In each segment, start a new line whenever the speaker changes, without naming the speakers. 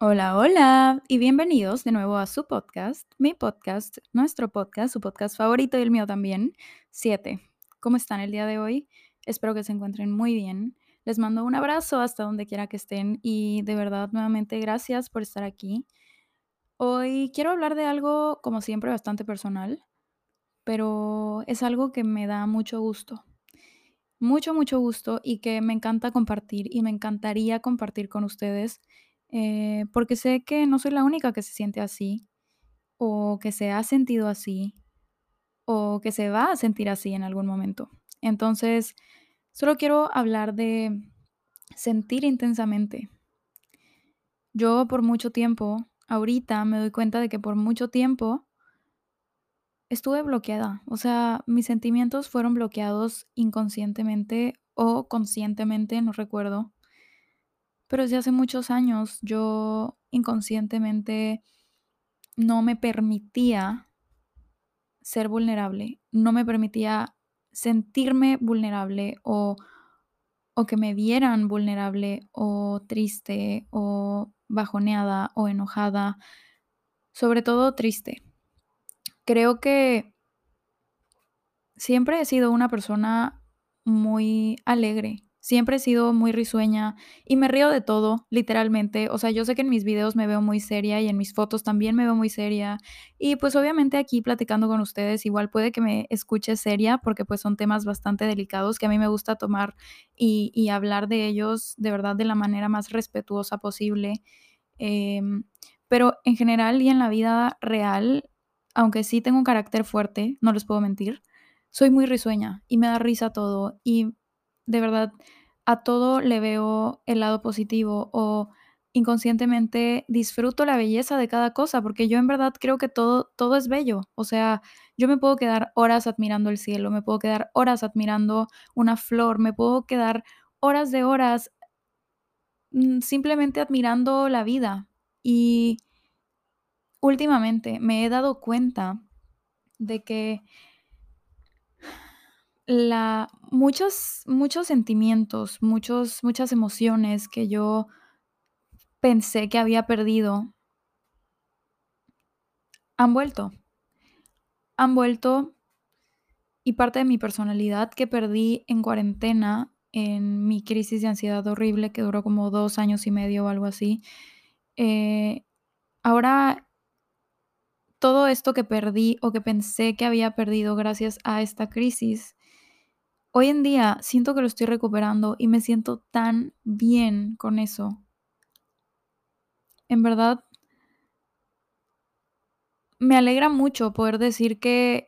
Hola, hola y bienvenidos de nuevo a su podcast, mi podcast, nuestro podcast, su podcast favorito y el mío también, 7. ¿Cómo están el día de hoy? Espero que se encuentren muy bien. Les mando un abrazo hasta donde quiera que estén y de verdad nuevamente gracias por estar aquí. Hoy quiero hablar de algo como siempre bastante personal, pero es algo que me da mucho gusto. Mucho, mucho gusto y que me encanta compartir y me encantaría compartir con ustedes eh, porque sé que no soy la única que se siente así o que se ha sentido así o que se va a sentir así en algún momento. Entonces, solo quiero hablar de sentir intensamente. Yo por mucho tiempo, ahorita me doy cuenta de que por mucho tiempo estuve bloqueada. O sea, mis sentimientos fueron bloqueados inconscientemente o conscientemente, no recuerdo. Pero desde hace muchos años yo inconscientemente no me permitía ser vulnerable, no me permitía sentirme vulnerable o, o que me vieran vulnerable o triste o bajoneada o enojada, sobre todo triste. Creo que siempre he sido una persona muy alegre, siempre he sido muy risueña y me río de todo, literalmente. O sea, yo sé que en mis videos me veo muy seria y en mis fotos también me veo muy seria. Y pues obviamente aquí platicando con ustedes igual puede que me escuche seria porque pues son temas bastante delicados que a mí me gusta tomar y, hablar de ellos de verdad de la manera más respetuosa posible. Em, pero en general y en la vida real, aunque sí tengo un carácter fuerte, no les puedo mentir, soy muy risueña y me da risa todo y de verdad a todo le veo el lado positivo o inconscientemente disfruto la belleza de cada cosa, porque yo en verdad creo que todo todo es bello. O sea, yo me puedo quedar horas admirando el cielo, me puedo quedar horas admirando una flor, me puedo quedar horas de horas mm, simplemente admirando la vida. Y últimamente me he dado cuenta de que muchos muchos sentimientos, muchos muchas emociones que yo pensé que había perdido han vuelto. Han vuelto y parte de mi personalidad que perdí en cuarentena, en mi crisis de ansiedad horrible que duró como 2 años y medio o algo así, eh, ahora todo esto que perdí o que pensé que había perdido gracias a esta crisis, hoy en día siento que lo estoy recuperando y me siento tan bien con eso. En verdad me alegra mucho poder decir que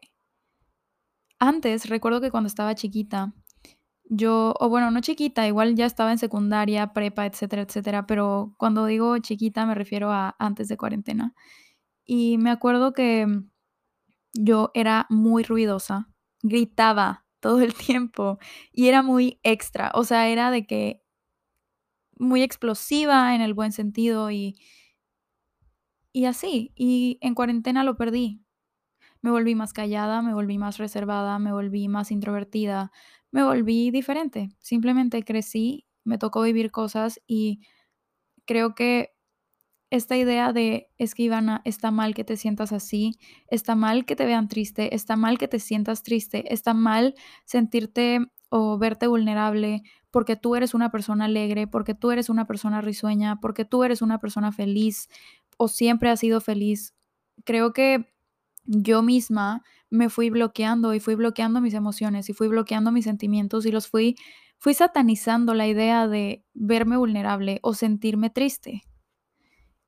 antes, recuerdo que cuando estaba chiquita, yo o bueno, no chiquita, igual ya estaba en secundaria, prepa, etcétera, etcétera, pero cuando digo chiquita me refiero a antes de cuarentena. Y me acuerdo que yo era muy ruidosa, gritaba todo el tiempo y era muy extra, o sea, era de que muy explosiva en el buen sentido y y así, y en cuarentena lo perdí. Me volví más callada, me volví más reservada, me volví más introvertida, me volví diferente. Simplemente crecí, me tocó vivir cosas y creo que esta idea de es que Ivana, está mal que te sientas así, está mal que te vean triste, está mal que te sientas triste, está mal sentirte o verte vulnerable porque tú eres una persona alegre, porque tú eres una persona risueña, porque tú eres una persona feliz o siempre has sido feliz. Creo que yo misma me fui bloqueando y fui bloqueando mis emociones y fui bloqueando mis sentimientos y los fui fui satanizando la idea de verme vulnerable o sentirme triste.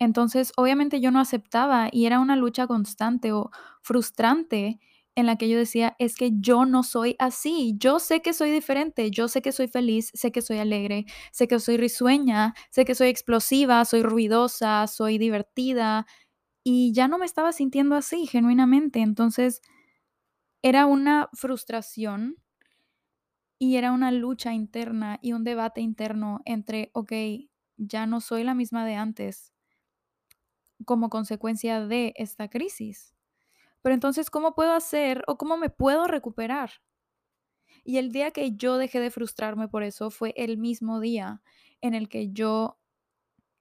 Entonces, obviamente yo no aceptaba y era una lucha constante o frustrante en la que yo decía, es que yo no soy así, yo sé que soy diferente, yo sé que soy feliz, sé que soy alegre, sé que soy risueña, sé que soy explosiva, soy ruidosa, soy divertida, y ya no me estaba sintiendo así genuinamente. Entonces, era una frustración y era una lucha interna y un debate interno entre, okey, ya no soy la misma de antes como consecuencia de esta crisis. Pero entonces, ¿cómo puedo hacer o cómo me puedo recuperar? Y el día que yo dejé de frustrarme por eso fue el mismo día en el que yo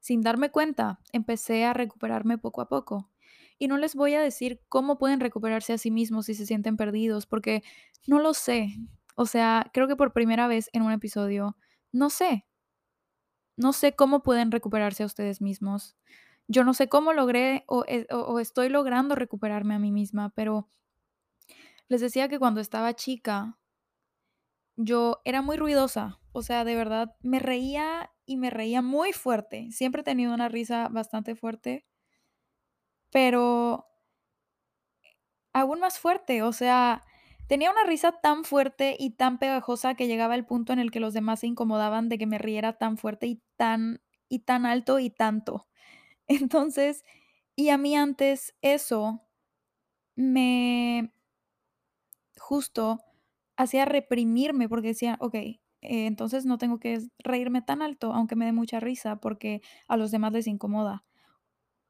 sin darme cuenta, empecé a recuperarme poco a poco. Y no les voy a decir cómo pueden recuperarse a sí mismos si se sienten perdidos, porque no lo sé. O sea, creo que por primera vez en un episodio, no sé. No sé cómo pueden recuperarse a ustedes mismos. Yo no sé cómo logré o, estoy logrando recuperarme a mí misma, pero les decía que cuando estaba chica, yo era muy ruidosa. O sea, de verdad, me reía y me reía muy fuerte. Siempre he tenido una risa bastante fuerte, pero aún más fuerte. O sea, tenía una risa tan fuerte y tan pegajosa que llegaba el punto en el que los demás se incomodaban de que me riera tan fuerte y tan y tan alto y tanto. Entonces, y a mí antes eso me justo hacía reprimirme porque decía, okey, eh, entonces no tengo que reírme tan alto, aunque me dé mucha risa, porque a los demás les incomoda.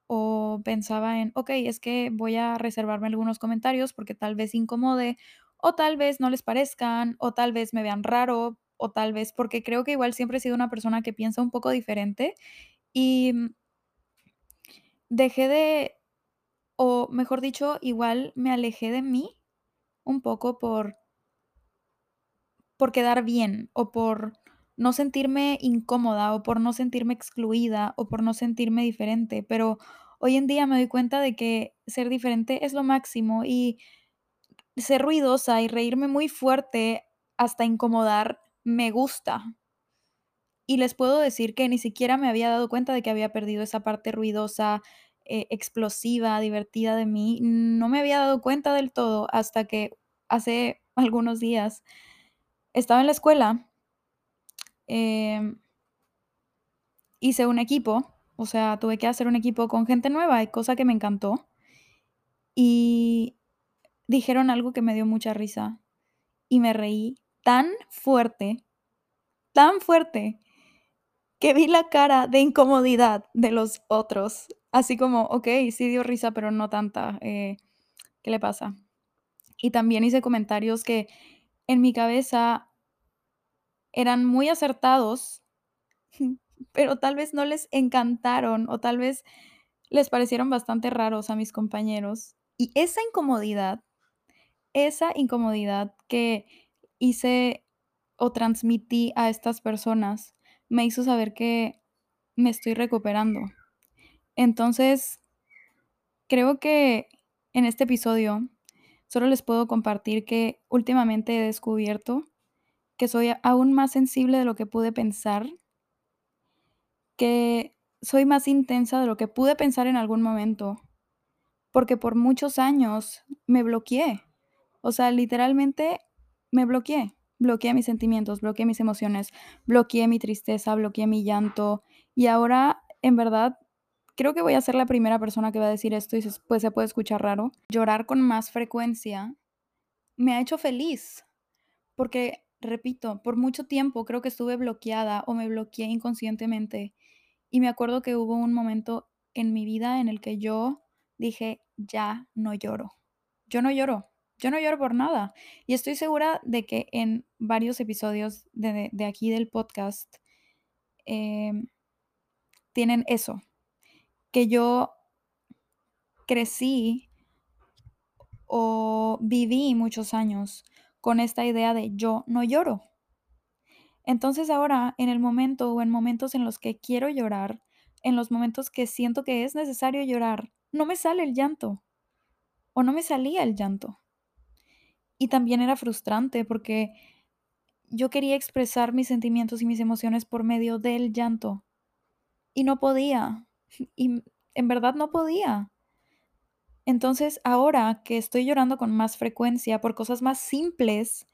O pensaba en, okey, es que voy a reservarme algunos comentarios porque tal vez incomode, o tal vez no les parezcan, o tal vez me vean raro, o tal vez porque creo que igual siempre he sido una persona que piensa un poco diferente, y, mm, dejé de o mejor dicho, igual me alejé de mí un poco por por quedar bien, o por no sentirme incómoda, o por no sentirme excluida, o por no sentirme diferente, pero hoy en día me doy cuenta de que ser diferente es lo máximo, y ser ruidosa y reírme muy fuerte hasta incomodar me gusta. Y les puedo decir que ni siquiera me había dado cuenta de que había perdido esa parte ruidosa, eh, explosiva, divertida de mí. No me había dado cuenta del todo hasta que hace algunos días estaba en la escuela Em, hice un equipo, o sea, tuve que hacer un equipo con gente nueva, cosa que me encantó. Y dijeron algo que me dio mucha risa, y me reí tan fuerte, tan fuerte, que vi la cara de incomodidad de los otros, así como: "Okey, sí dio risa, pero no tanta, eh, ¿qué le pasa?". Y también hice comentarios que en mi cabeza eran muy acertados, pero tal vez no les encantaron, o tal vez les parecieron bastante raros a mis compañeros. Y esa incomodidad, esa incomodidad que hice o transmití a estas personas, me hizo saber que me estoy recuperando. Entonces, creo que en este episodio solo les puedo compartir que últimamente he descubierto que soy aún más sensible de lo que pude pensar, que soy más intensa de lo que pude pensar en algún momento Porque por muchos años me bloqueé. O sea, literalmente me bloqueé. Bloqueé mis sentimientos, bloqueé mis emociones, bloqueé mi tristeza, bloqueé mi llanto. Y ahora, en verdad, creo que voy a ser la primera persona que va a decir esto y pues, se puede escuchar raro. Llorar con más frecuencia me ha hecho feliz, porque, repito, por mucho tiempo creo que estuve bloqueada o me bloqueé inconscientemente. Y me acuerdo que hubo un momento en mi vida en el que yo dije: "Ya no lloro". Yo no lloro, yo no lloro por nada. Y estoy segura de que en varios episodios de aquí del podcast, em, tienen eso, que yo crecí o viví muchos años con esta idea de yo no lloro. Entonces ahora, en el momento o en momentos en los que quiero llorar, en los momentos que siento que es necesario llorar, no me sale el llanto o no me salía el llanto. Y también era frustrante porque yo quería expresar mis sentimientos y mis emociones por medio del llanto y no podía. Y en verdad no podía. Entonces ahora que estoy llorando con más frecuencia por cosas más simples,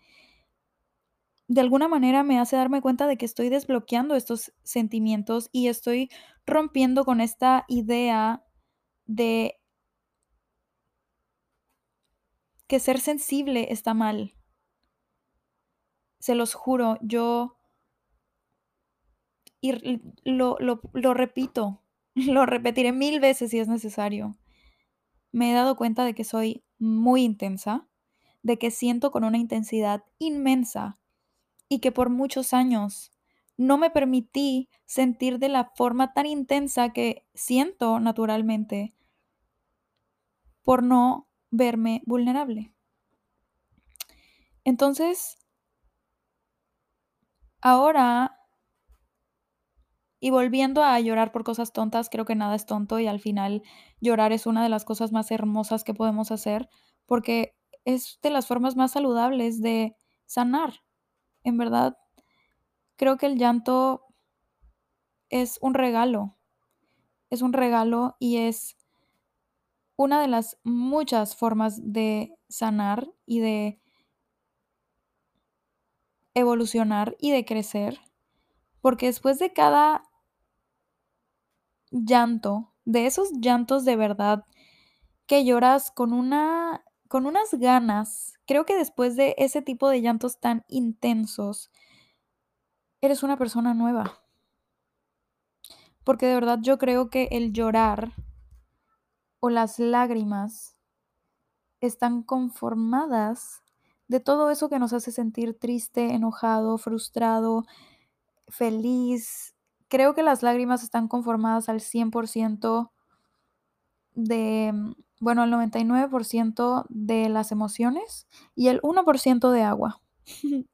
de alguna manera me hace darme cuenta de que estoy desbloqueando estos sentimientos y estoy rompiendo con esta idea de que ser sensible está mal. Se los juro, yo y lo lo lo repito, lo repetiré mil veces si es necesario. Me he dado cuenta de que soy muy intensa, de que siento con una intensidad inmensa y que por muchos años no me permití sentir de la forma tan intensa que siento naturalmente por no verme vulnerable. Entonces, ahora, y volviendo a llorar por cosas tontas, creo que nada es tonto y al final llorar es una de las cosas más hermosas que podemos hacer porque es de las formas más saludables de sanar. En verdad, creo que el llanto es un regalo. Es un regalo y es una de las muchas formas de sanar y de evolucionar y de crecer, porque después de cada llanto, de esos llantos de verdad que lloras con una con unas ganas, creo que después de ese tipo de llantos tan intensos, eres una persona nueva. Porque de verdad yo creo que el llorar o las lágrimas están conformadas de todo eso que nos hace sentir triste, enojado, frustrado, feliz. Creo que las lágrimas están conformadas al 100% de, mm, bueno, al 99% de las emociones y el 1% de agua.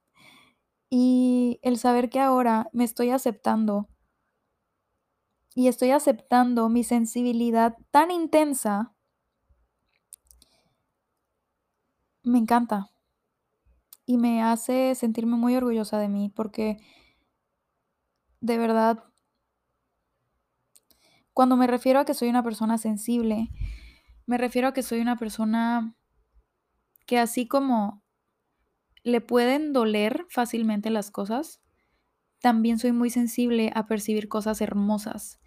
y el saber que ahora me estoy aceptando y estoy aceptando mi sensibilidad tan intensa me encanta y me hace sentirme muy orgullosa de mí porque de verdad cuando me refiero a que soy una persona sensible, me refiero a que soy una persona que así como le pueden doler fácilmente las cosas, también soy muy sensible a percibir cosas hermosas.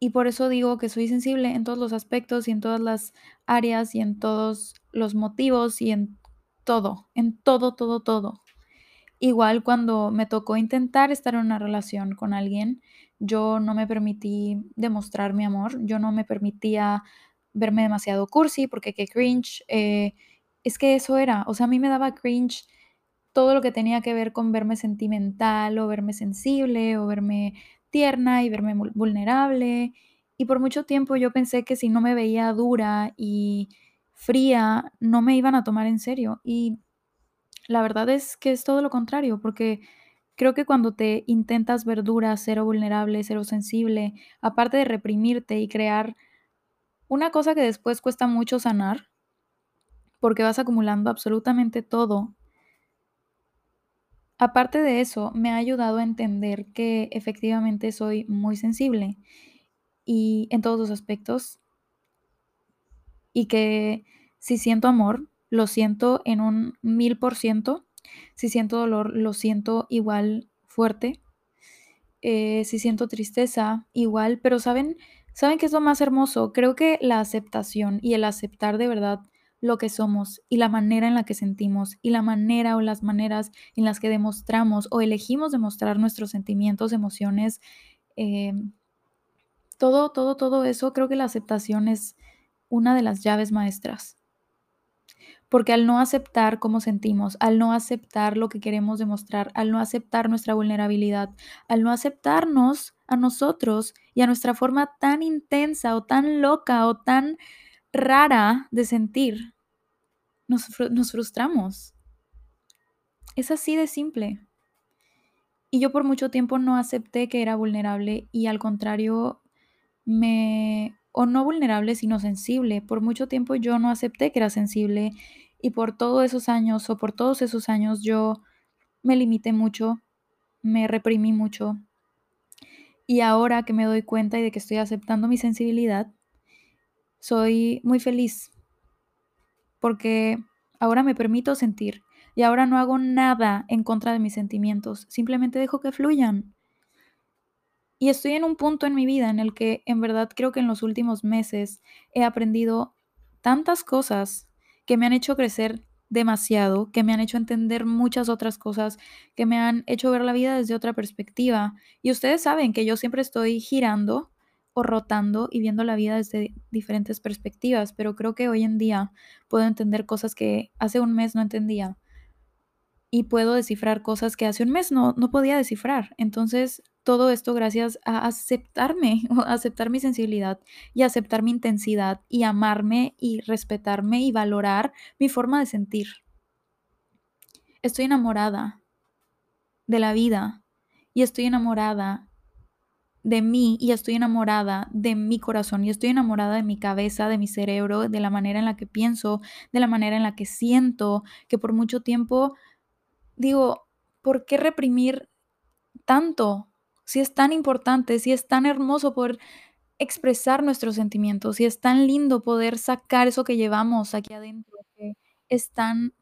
Y por eso digo que soy sensible en todos los aspectos y en todas las áreas y en todos los motivos y en todo, en todo, todo, todo. Igual cuando me tocó intentar estar en una relación con alguien, yo no me permití demostrar mi amor, yo no me permitía verme demasiado cursi porque qué cringe. eh, es que eso era, o sea, a mí me daba cringe todo lo que tenía que ver con verme sentimental o verme sensible o verme tierna y verme vul- vulnerable. Y por mucho tiempo yo pensé que si no me veía dura y fría, no me iban a tomar en serio. Y la verdad es que es todo lo contrario, porque creo que cuando te intentas ver dura, cero vulnerable, cero sensible, aparte de reprimirte y crear una cosa que después cuesta mucho sanar, porque vas acumulando absolutamente todo, aparte de eso, me ha ayudado a entender que efectivamente soy muy sensible y en todos los aspectos y que si siento amor, lo siento en un mil por ciento, si siento dolor, lo siento igual fuerte eh, si siento tristeza, igual, pero ¿saben? ¿Saben qué es lo más hermoso? Creo que la aceptación y el aceptar de verdad lo que somos y la manera en la que sentimos y la manera o las maneras en las que demostramos o elegimos demostrar nuestros sentimientos, emociones, eh, todo, todo, todo eso, creo que la aceptación es una de las llaves maestras. Porque al no aceptar cómo sentimos, al no aceptar lo que queremos demostrar, al no aceptar nuestra vulnerabilidad, al no aceptarnos a nosotros y a nuestra forma tan intensa o tan loca o tan rara de sentir, nos, nos frustramos. Es así de simple. Y yo por mucho tiempo no acepté que era vulnerable y al contrario me o no vulnerable, sino sensible. Por mucho tiempo yo no acepté que era sensible y por todos esos años o por todos esos años yo me limité mucho, me reprimí mucho. Y ahora que me doy cuenta y de que estoy aceptando mi sensibilidad, soy muy feliz porque ahora me permito sentir y ahora no hago nada en contra de mis sentimientos, simplemente dejo que fluyan. Y estoy en un punto en mi vida en el que en verdad creo que en los últimos meses he aprendido tantas cosas que me han hecho crecer demasiado, que me han hecho entender muchas otras cosas, que me han hecho ver la vida desde otra perspectiva. Y ustedes saben que yo siempre estoy girando rotando y viendo la vida desde diferentes perspectivas, pero creo que hoy en día puedo entender cosas que hace un mes no entendía. y puedo descifrar cosas que hace un mes no, no podía descifrar. Entonces, todo esto gracias a aceptarme, aceptar mi sensibilidad y aceptar mi intensidad y amarme y respetarme y valorar mi forma de sentir. Estoy enamorada de la vida y estoy enamorada de mí y estoy enamorada de mi corazón y estoy enamorada de mi cabeza, de mi cerebro, de la manera en la que pienso, de la manera en la que siento, que por mucho tiempo digo, ¿por qué reprimir tanto? Si es tan importante, si es tan hermoso poder expresar nuestros sentimientos, si es tan lindo poder sacar eso que llevamos aquí adentro, que es tan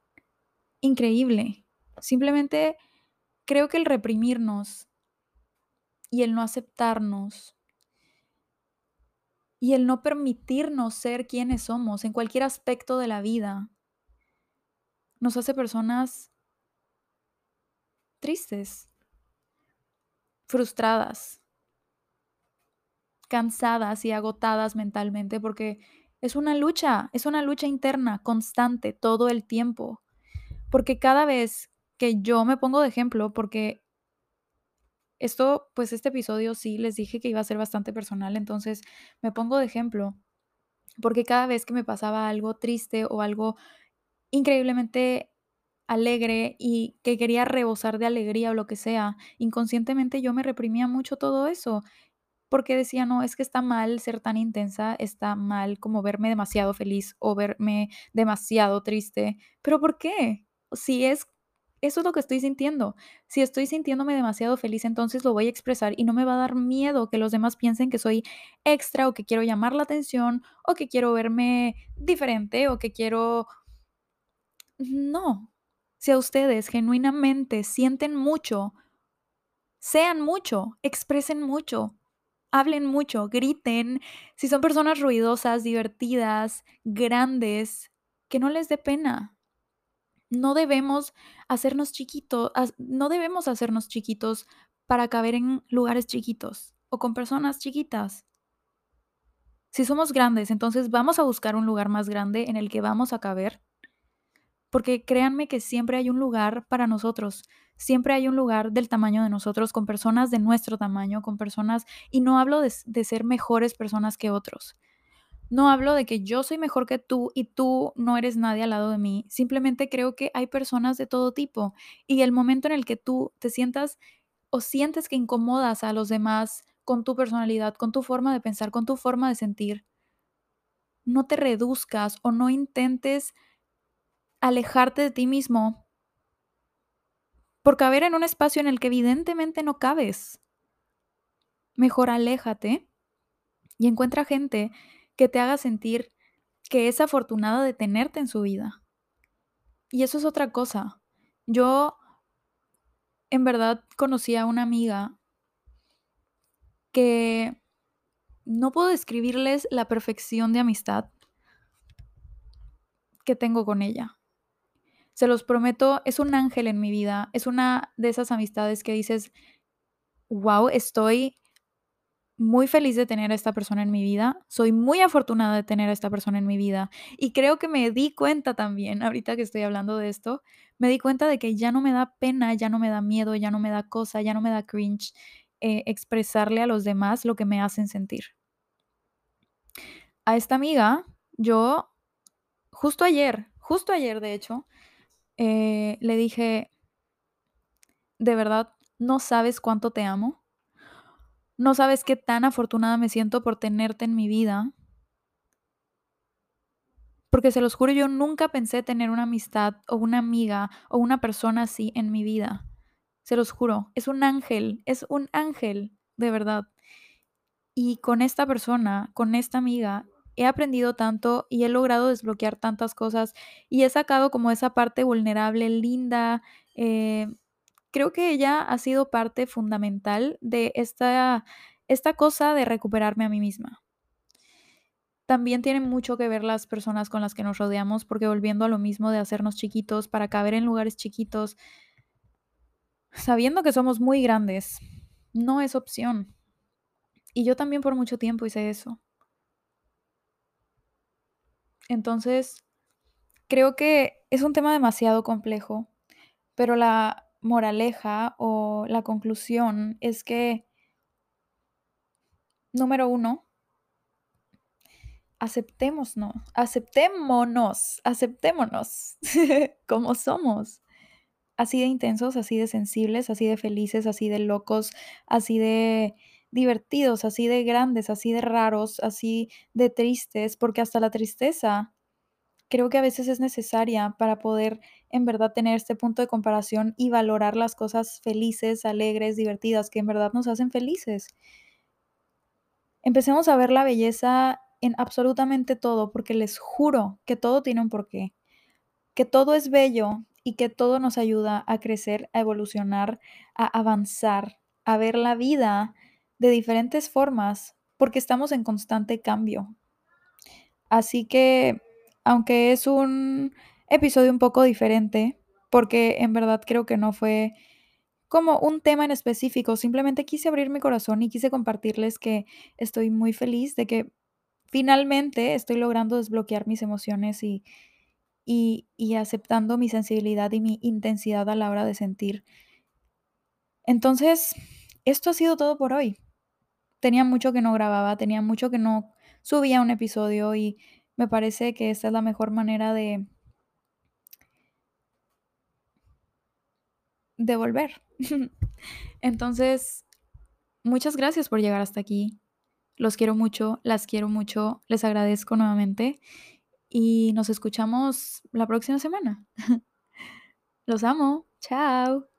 increíble. Simplemente creo que el reprimirnos y el no aceptarnos y el no permitirnos ser quienes somos en cualquier aspecto de la vida nos hace personas tristes, frustradas, cansadas y agotadas mentalmente porque es una lucha, es una lucha interna constante todo el tiempo. Porque cada vez que yo me pongo de ejemplo, porque esto, pues este episodio sí les dije que iba a ser bastante personal, entonces me pongo de ejemplo, porque cada vez que me pasaba algo triste o algo increíblemente alegre y que quería rebosar de alegría o lo que sea, inconscientemente yo me reprimía mucho todo eso, porque decía, no, es que está mal ser tan intensa, está mal como verme demasiado feliz o verme demasiado triste, pero ¿por qué? Si es eso es lo que estoy sintiendo. Si estoy sintiéndome demasiado feliz, entonces lo voy a expresar y no me va a dar miedo que los demás piensen que soy extra o que quiero llamar la atención o que quiero verme diferente o que quiero... No. Si a ustedes genuinamente sienten mucho, sean mucho, expresen mucho, hablen mucho, griten. Si son personas ruidosas, divertidas, grandes, que no les dé pena no debemos hacernos chiquitos, no debemos hacernos chiquitos para caber en lugares chiquitos o con personas chiquitas. Si somos grandes, entonces vamos a buscar un lugar más grande en el que vamos a caber. Porque créanme que siempre hay un lugar para nosotros, siempre hay un lugar del tamaño de nosotros, con personas de nuestro tamaño, con personas, y no hablo de, de ser mejores personas que otros, no hablo de que yo soy mejor que tú y tú no eres nadie al lado de mí. Simplemente creo que hay personas de todo tipo y el momento en el que tú te sientas o sientes que incomodas a los demás con tu personalidad, con tu forma de pensar, con tu forma de sentir, no te reduzcas o no intentes alejarte de ti mismo por caber en un espacio en el que evidentemente no cabes. Mejor aléjate y encuentra gente que te haga sentir que es afortunada de tenerte en su vida. Y eso es otra cosa. Yo en verdad conocí a una amiga que no puedo describirles la perfección de amistad que tengo con ella. Se los prometo, es un ángel en mi vida, es una de esas amistades que dices, wow, estoy muy feliz de tener a esta persona en mi vida, soy muy afortunada de tener a esta persona en mi vida y creo que me di cuenta también, ahorita que estoy hablando de esto, me di cuenta de que ya no me da pena, ya no me da miedo, ya no me da cosa, ya no me da cringe eh, expresarle a los demás lo que me hacen sentir. A esta amiga, yo, justo ayer, justo ayer de hecho, eh, le dije, de verdad, no sabes cuánto te amo no sabes qué tan afortunada me siento por tenerte en mi vida. Porque se los juro, yo nunca pensé tener una amistad o una amiga o una persona así en mi vida. Se los juro, es un ángel, es un ángel, de verdad. Y con esta persona, con esta amiga, he aprendido tanto y he logrado desbloquear tantas cosas y he sacado como esa parte vulnerable, linda, eh, creo que ella ha sido parte fundamental de esta, esta cosa de recuperarme a mí misma. También tiene mucho que ver las personas con las que nos rodeamos, porque volviendo a lo mismo de hacernos chiquitos para caber en lugares chiquitos, sabiendo que somos muy grandes, no es opción. Y yo también por mucho tiempo hice eso. Entonces, creo que es un tema demasiado complejo Pero la moraleja o la conclusión es que número 1 aceptémonos, aceptémonos, aceptémonos como somos. Así de intensos, así de sensibles, así de felices, así de locos, así de divertidos, así de grandes, así de raros, así de tristes, porque hasta la tristeza creo que a veces es necesaria para poder en verdad tener este punto de comparación y valorar las cosas felices, alegres, divertidas, que en verdad nos hacen felices. Empecemos a ver la belleza en absolutamente todo, porque les juro que todo tiene un porqué, que todo es bello y que todo nos ayuda a crecer, a evolucionar, a avanzar, a ver la vida de diferentes formas, porque estamos en constante cambio. Así que, aunque es un episodio un poco diferente, porque en verdad creo que no fue como un tema en específico, simplemente quise abrir mi corazón y quise compartirles que estoy muy feliz de que finalmente estoy logrando desbloquear mis emociones y, y, y aceptando mi sensibilidad y mi intensidad a la hora de sentir. Entonces, esto ha sido todo por hoy. Tenía mucho que no grababa, tenía mucho que no subía un episodio y me parece que esta es la mejor manera de de volver. Entonces, muchas gracias por llegar hasta aquí. Los quiero mucho, las quiero mucho, les agradezco nuevamente y nos escuchamos la próxima semana. Los amo. Chao.